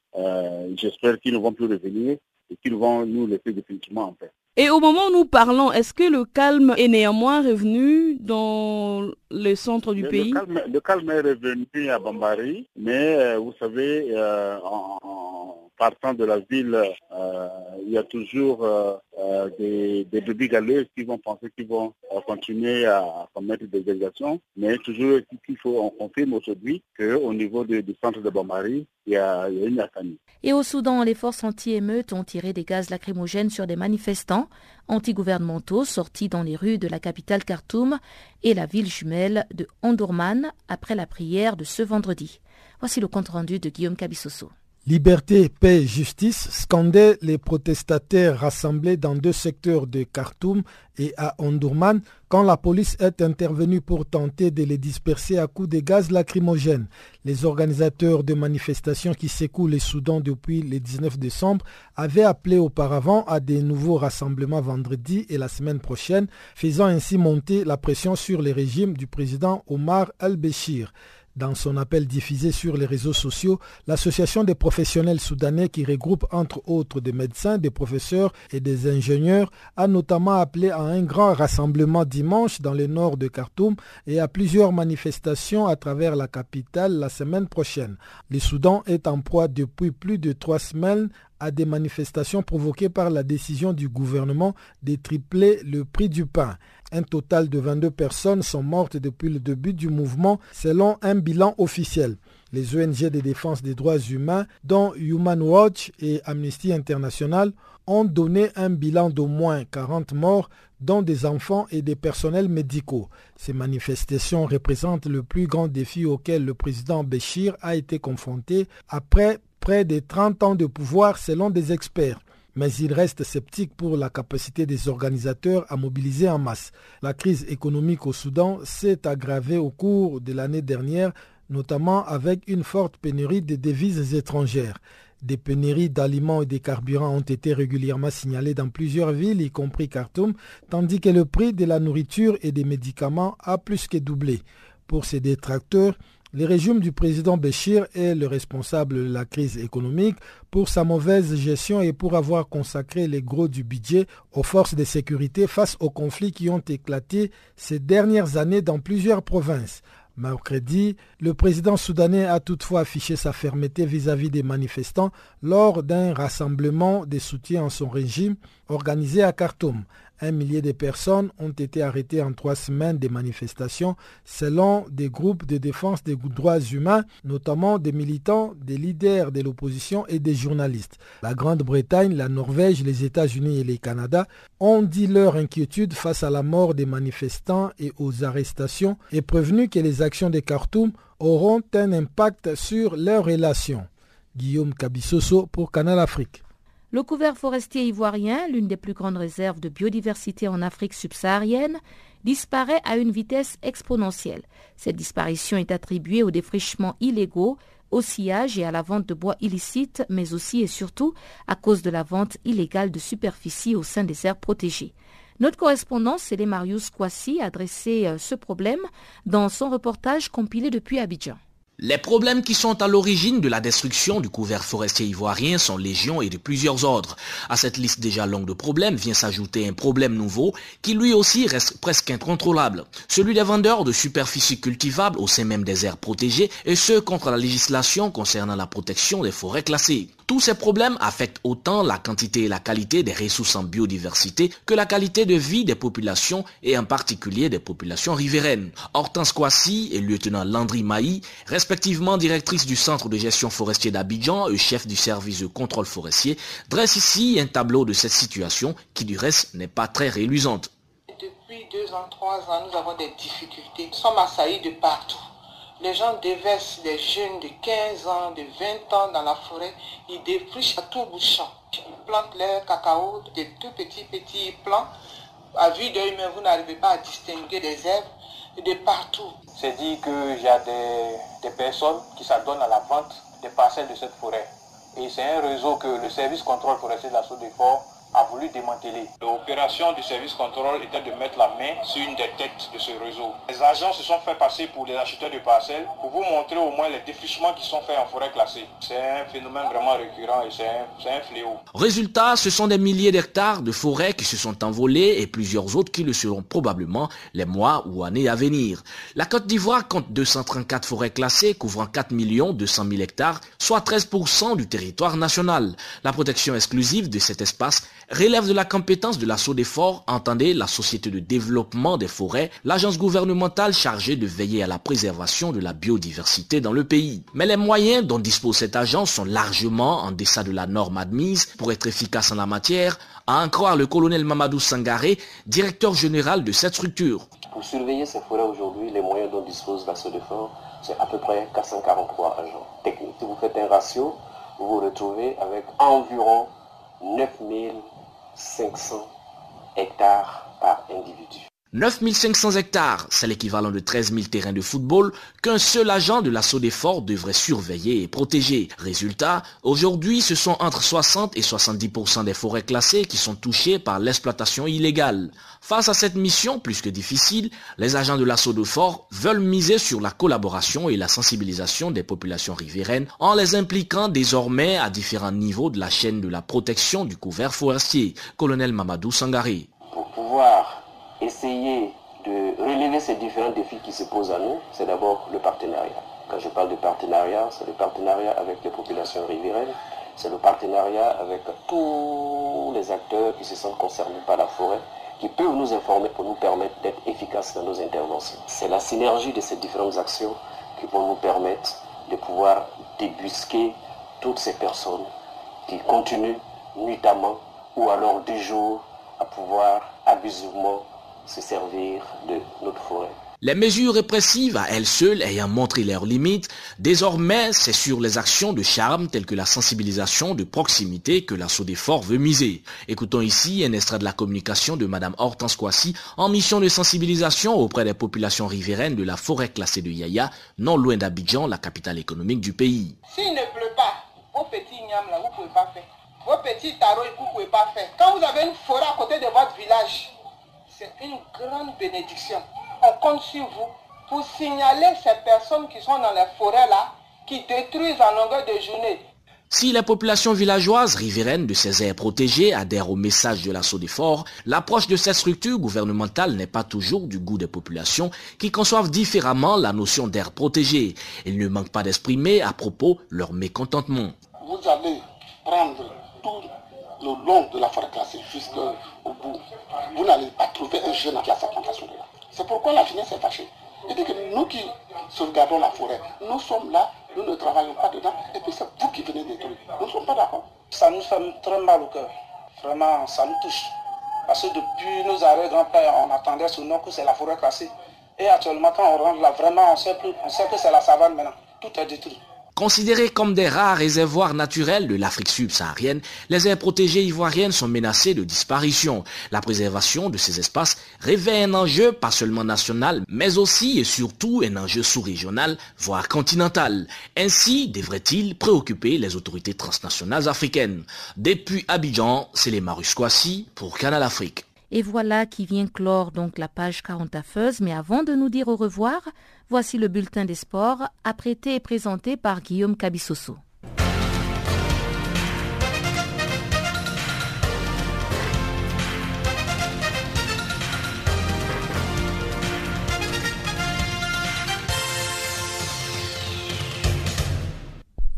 J'espère qu'ils ne vont plus revenir et qu'ils vont nous laisser définitivement en paix. Et au moment où nous parlons, est-ce que le calme est néanmoins revenu dans le centre du pays? le calme, est revenu à Bambari, mais vous savez, en partant de la ville, euh, il y a toujours euh, euh, des, des bébés qui vont penser qu'ils vont continuer à, commettre des délégations, mais toujours qu'il faut, on confirme aujourd'hui qu'au niveau du centre de Bamari, il y a, une atteinte. Et au Soudan, les forces anti-émeutes ont tiré des gaz lacrymogènes sur des manifestants antigouvernementaux sortis dans les rues de la capitale Khartoum et la ville jumelle de Ondurman après la prière de ce vendredi. Voici le compte-rendu de Guillaume Cabissoso. Liberté, paix, justice scandaient les protestataires rassemblés dans deux secteurs de Khartoum et à Ondurman quand la police est intervenue pour tenter de les disperser à coups de gaz lacrymogènes. Les organisateurs de manifestations qui secouent les Soudan depuis le 19 décembre avaient appelé auparavant à des nouveaux rassemblements vendredi et la semaine prochaine, faisant ainsi monter la pression sur le régime du président Omar al-Béchir. Dans son appel diffusé sur les réseaux sociaux, l'association des professionnels soudanais qui regroupe entre autres des médecins, des professeurs et des ingénieurs a notamment appelé à un grand rassemblement dimanche dans le nord de Khartoum et à plusieurs manifestations à travers la capitale la semaine prochaine. Le Soudan est en proie depuis plus de trois semaines à des manifestations provoquées par la décision du gouvernement de tripler le prix du pain. Un total de 22 personnes sont mortes depuis le début du mouvement selon un bilan officiel. Les ONG de défense des droits humains, dont Human Watch et Amnesty International, ont donné un bilan d'au moins 40 morts, dont des enfants et des personnels médicaux. Ces manifestations représentent le plus grand défi auquel le président Béchir a été confronté après près de 30 ans de pouvoir selon des experts. Mais il reste sceptique pour la capacité des organisateurs à mobiliser en masse. La crise économique au Soudan s'est aggravée au cours de l'année dernière, notamment avec une forte pénurie de devises étrangères. Des pénuries d'aliments et de carburants ont été régulièrement signalées dans plusieurs villes, y compris Khartoum, tandis que le prix de la nourriture et des médicaments a plus que doublé. Pour ces détracteurs, le régime du président Béchir est le responsable de la crise économique pour sa mauvaise gestion et pour avoir consacré les gros du budget aux forces de sécurité face aux conflits qui ont éclaté ces dernières années dans plusieurs provinces. Mercredi, le président soudanais a toutefois affiché sa fermeté vis-à-vis des manifestants lors d'un rassemblement de soutien à son régime organisé à Khartoum. Un millier de personnes ont été arrêtées en trois semaines de manifestations selon des groupes de défense des droits humains, notamment des militants, des leaders de l'opposition et des journalistes. La Grande-Bretagne, la Norvège, les États-Unis et le Canada ont dit leur inquiétude face à la mort des manifestants et aux arrestations et prévenu que les actions de Khartoum auront un impact sur leurs relations. Guillaume Cabissoso pour Canal Afrique. Le couvert forestier ivoirien, l'une des plus grandes réserves de biodiversité en Afrique subsaharienne, disparaît à une vitesse exponentielle. Cette disparition est attribuée aux défrichements illégaux, au sillage et à la vente de bois illicite, mais aussi et surtout à cause de la vente illégale de superficie au sein des aires protégées. Notre correspondant, Célé Marius Kwasi, a adressé euh, ce problème dans son reportage compilé depuis Abidjan. Les problèmes qui sont à l'origine de la destruction du couvert forestier ivoirien sont légion et de plusieurs ordres. À cette liste déjà longue de problèmes vient s'ajouter un problème nouveau qui lui aussi reste presque incontrôlable. Celui des vendeurs de superficies cultivables au sein même des aires protégées et ce contre la législation concernant la protection des forêts classées. Tous ces problèmes affectent autant la quantité et la qualité des ressources en biodiversité que la qualité de vie des populations et en particulier des populations riveraines. Hortense Kwasi et lieutenant Landry Maï, respectivement directrice du centre de gestion forestier d'Abidjan et chef du service de contrôle forestier, dressent ici un tableau de cette situation qui du reste n'est pas très réluisante. Depuis deux ans, trois ans, nous avons des difficultés. Nous sommes assaillis de partout. Les gens déversent des jeunes de 15 ans, de 20 ans dans la forêt. Ils défrichent à tout bout de champ. Ils plantent leurs cacao, des tout petits, petits plants. À vue d'œil, mais vous n'arrivez pas à distinguer des herbes de partout. C'est dit qu'il y a des, personnes qui s'adonnent à la vente des parcelles de cette forêt. Et c'est un réseau que le service contrôle forestier de la d'Ivoire a voulu démanteler. L'opération du service contrôle était de mettre la main sur une des têtes de ce réseau. Les agents se sont fait passer pour les acheteurs de parcelles pour vous montrer au moins les défrichements qui sont faits en forêt classée. C'est un phénomène vraiment récurrent et c'est un, un, fléau. Résultat, ce sont des milliers d'hectares de forêts qui se sont envolés et plusieurs autres qui le seront probablement les mois ou années à venir. La Côte d'Ivoire compte 234 forêts classées couvrant 4 200 000 hectares, soit 13% du territoire national. La protection exclusive de cet espace relève de la compétence de l'assaut des forts, entendez la Société de développement des forêts, l'agence gouvernementale chargée de veiller à la préservation de la biodiversité dans le pays. Mais les moyens dont dispose cette agence sont largement en deçà de la norme admise pour être efficace en la matière, à en croire le colonel Mamadou Sangaré, directeur général de cette structure. Pour surveiller ces forêts aujourd'hui, les moyens dont dispose l'assaut des forts, c'est à peu près 443 agents techniques. Si vous faites un ratio, vous vous retrouvez avec environ 9500 hectares par individu. 9500 hectares, c'est l'équivalent de 13 000 terrains de football qu'un seul agent de l'assaut des forts devrait surveiller et protéger. Résultat, aujourd'hui, ce sont entre 60 et 70% des forêts classées qui sont touchées par l'exploitation illégale. Face à cette mission plus que difficile, les agents de l'assaut de forts veulent miser sur la collaboration et la sensibilisation des populations riveraines en les impliquant désormais à différents niveaux de la chaîne de la protection du couvert forestier. Colonel Mamadou Sangari. Pour pouvoir essayer de relever ces différents défis qui se posent à nous, c'est d'abord le partenariat. Quand je parle de partenariat, c'est le partenariat avec les populations riveraines, c'est le partenariat avec tous les acteurs qui se sentent concernés par la forêt, qui peuvent nous informer pour nous permettre d'être efficaces dans nos interventions. C'est la synergie de ces différentes actions qui vont nous permettre de pouvoir débusquer toutes ces personnes qui continuent nuitamment ou alors du jour à pouvoir abusivement se servir de notre forêt. Les mesures répressives à elles seules ayant montré leurs limites, désormais c'est sur les actions de charme telles que la sensibilisation de proximité que l'assaut des forts veut miser. Écoutons ici un extrait de la communication de Madame Hortense Kwasi en mission de sensibilisation auprès des populations riveraines de la forêt classée de Yaya, non loin d'Abidjan, la capitale économique du pays. S'il ne pleut pas, vos petits nyams là, vous ne pouvez pas faire. Vos petits tarots, vous ne pouvez pas faire. Quand vous avez une forêt à côté de votre village, c'est une grande bénédiction. On compte sur vous pour signaler ces personnes qui sont dans les forêts là, qui détruisent en longueur de journée. Si les populations villageoises riveraines de ces aires protégées adhèrent au message de l'assaut des forts, l'approche de cette structure gouvernementale n'est pas toujours du goût des populations qui conçoivent différemment la notion d'air protégée. Ils ne manquent pas d'exprimer à propos leur mécontentement. Vous allez prendre le long de la forêt classée jusqu'au bout. Vous n'allez pas trouver un jeune qui a sa plantation là. C'est pourquoi la jeunesse est fâchée. Et dit que nous qui sauvegardons la forêt, nous sommes là, nous ne travaillons pas dedans, et puis c'est vous qui venez détruire. Nous ne sommes pas d'accord. Ça nous fait très mal au cœur. Vraiment, ça nous touche. Parce que depuis nos arrêts grands-pères, on attendait ce nom que c'est la forêt classée. Et actuellement, quand on rentre là, vraiment, on sait, plus, on sait que c'est la savane maintenant. Tout est détruit. Considérés comme des rares réservoirs naturels de l'Afrique subsaharienne, les aires protégées ivoiriennes sont menacées de disparition. La préservation de ces espaces révèle un enjeu pas seulement national, mais aussi et surtout un enjeu sous-régional, voire continental. Ainsi devrait-il préoccuper les autorités transnationales africaines. Depuis Abidjan, c'est les Marus Kwasi pour Canal Afrique. Et voilà qui vient clore donc la page 40 affeuse. Mais avant de nous dire au revoir, voici le bulletin des sports, apprêté et présenté par Guillaume Cabissoso.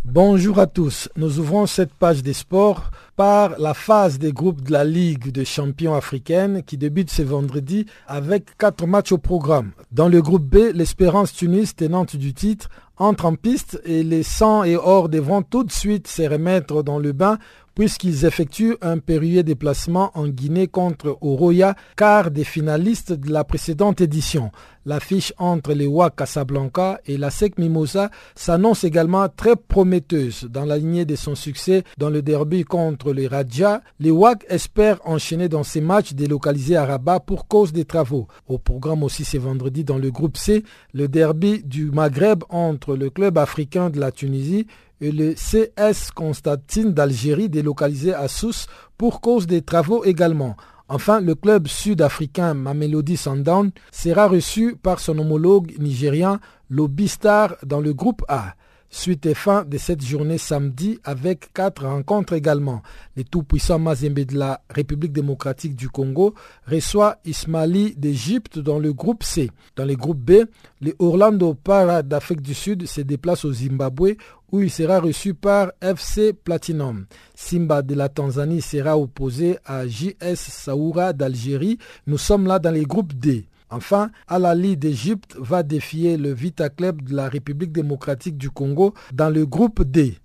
Bonjour à tous. Nous ouvrons cette page des sports par la phase des groupes de la Ligue des champions africaine qui débute ce vendredi avec quatre matchs au programme. Dans le groupe B, l'Espérance Tunis, tenante du titre, entre en piste et les 100 et or devront tout de suite se remettre dans le bain puisqu'ils effectuent un périlleux déplacement en Guinée contre Oroya, quart des finalistes de la précédente édition. L'affiche entre les WAC Casablanca et la SEC Mimosa s'annonce également très prometteuse. Dans la lignée de son succès dans le derby contre les Raja, les WAC espèrent enchaîner dans ces matchs délocalisés à Rabat pour cause des travaux. Au programme aussi ce vendredi dans le groupe C, le derby du Maghreb entre le club africain de la Tunisie et le CS Constantine d'Algérie délocalisé à Sousse pour cause des travaux également. Enfin, le club sud-africain Mamelody Sundown sera reçu par son homologue nigérian Lobistar dans le groupe A. Suite et fin de cette journée samedi avec quatre rencontres également. Le tout-puissant Mazembe de la République démocratique du Congo reçoit Ismaili d'Égypte dans le groupe C. Dans le groupe B, le Orlando Para d'Afrique du Sud se déplace au Zimbabwe où il sera reçu par FC Platinum. Simba de la Tanzanie sera opposé à JS Saoura d'Algérie. Nous sommes là dans les groupes D. Enfin, Al-Ali d'Égypte va défier le Vita Club de la République démocratique du Congo dans le groupe D.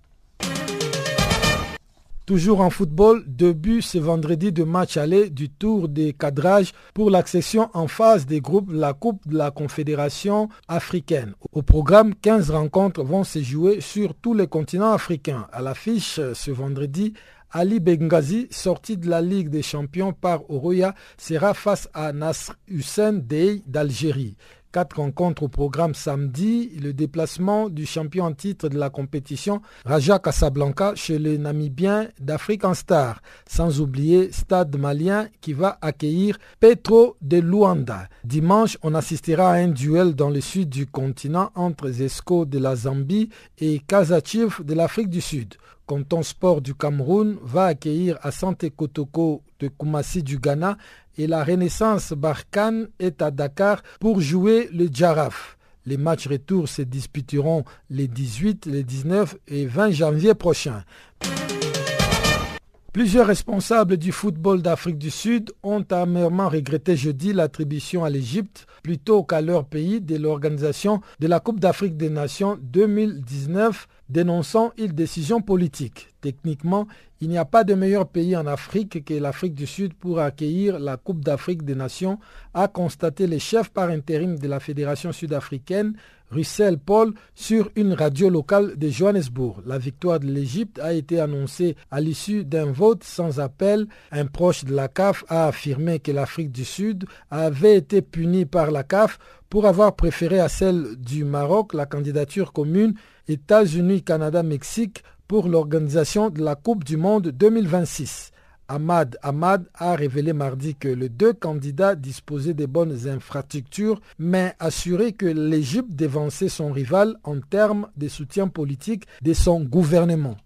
Toujours en football, début ce vendredi de match aller du tour des cadrages pour l'accession en phase des groupes de la Coupe de la Confédération africaine. Au programme, 15 rencontres vont se jouer sur tous les continents africains. À l'affiche ce vendredi, Ali Benghazi, sorti de la Ligue des champions par Oroya, sera face à Nasr Hussein Dey d'Algérie. Quatre rencontres au programme samedi, le déplacement du champion en titre de la compétition, Raja Casablanca, chez les Namibiens d'Afrique en Star. Sans oublier Stade malien qui va accueillir Petro de Luanda. Dimanche, on assistera à un duel dans le sud du continent entre Zesco de la Zambie et Kazachiv de l'Afrique du Sud. Canton Sport du Cameroun va accueillir à Santé Kotoko de Kumasi du Ghana et la Renaissance Barkhane est à Dakar pour jouer le Djaraf. Les matchs retour se disputeront les 18, les 19 et 20 janvier prochains. Plusieurs responsables du football d'Afrique du Sud ont amèrement regretté jeudi l'attribution à l'Égypte, plutôt qu'à leur pays, de l'organisation de la Coupe d'Afrique des Nations 2019, dénonçant une décision politique. Techniquement, il n'y a pas de meilleur pays en Afrique que l'Afrique du Sud pour accueillir la Coupe d'Afrique des Nations, a constaté le chef par intérim de la Fédération sud-africaine, Russell Paul, sur une radio locale de Johannesburg. La victoire de l'Égypte a été annoncée à l'issue d'un vote sans appel. Un proche de la CAF a affirmé que l'Afrique du Sud avait été punie par la CAF pour avoir préféré à celle du Maroc la candidature commune États-Unis, Canada, Mexique pour l'organisation de la Coupe du Monde 2026. Ahmad Ahmad a révélé mardi que les deux candidats disposaient des bonnes infrastructures, mais assuré que l'Égypte dévançait son rival en termes de soutien politique de son gouvernement.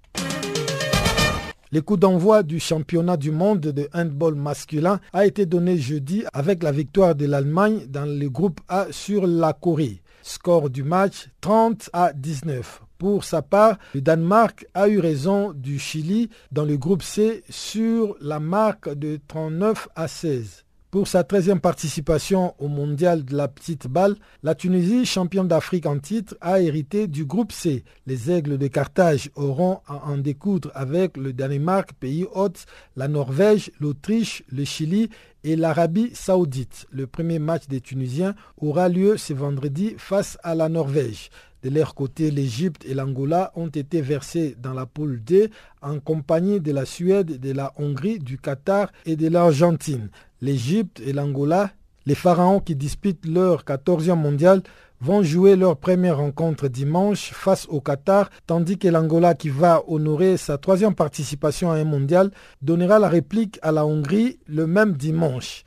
Le coup d'envoi du championnat du monde de handball masculin a été donné jeudi avec la victoire de l'Allemagne dans le groupe A sur la Corée. Score du match 30 à 19. Pour sa part, le Danemark a eu raison du Chili dans le groupe C sur la marque de 39 à 16. Pour sa 13e participation au mondial de la petite balle, la Tunisie, championne d'Afrique en titre, a hérité du groupe C. Les Aigles de Carthage auront à en découdre avec le Danemark, pays hôte, la Norvège, l'Autriche, le Chili et l'Arabie saoudite. Le premier match des Tunisiens aura lieu ce vendredi face à la Norvège. De leur côté, l'Égypte et l'Angola ont été versés dans la poule D en compagnie de la Suède, de la Hongrie, du Qatar et de l'Argentine. L'Égypte et l'Angola, les pharaons qui disputent leur 14e mondial, vont jouer leur première rencontre dimanche face au Qatar, tandis que l'Angola qui va honorer sa troisième participation à un mondial donnera la réplique à la Hongrie le même dimanche.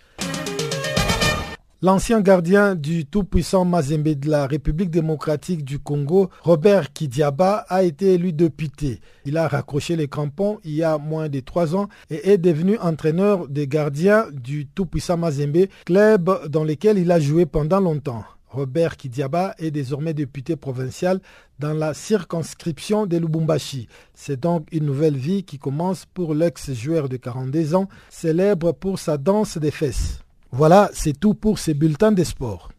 L'ancien gardien du tout-puissant Mazembe de la République démocratique du Congo, Robert Kidiaba, a été élu député. Il a raccroché les crampons il y a moins de trois ans et est devenu entraîneur des gardiens du tout-puissant Mazembe, club dans lequel il a joué pendant longtemps. Robert Kidiaba est désormais député provincial dans la circonscription de Lubumbashi. C'est donc une nouvelle vie qui commence pour l'ex-joueur de 42 ans, célèbre pour sa danse des fesses. Voilà, c'est tout pour ces bulletins des sports.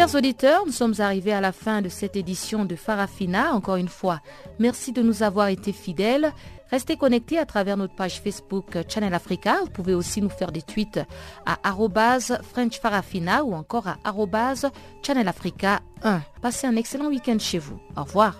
Chers auditeurs, nous sommes arrivés à la fin de cette édition de Farafina, encore une fois. Merci de nous avoir été fidèles. Restez connectés à travers notre page Facebook Channel Africa. Vous pouvez aussi nous faire des tweets à French Farafina ou encore à Channel Africa 1. Passez un excellent week-end chez vous. Au revoir.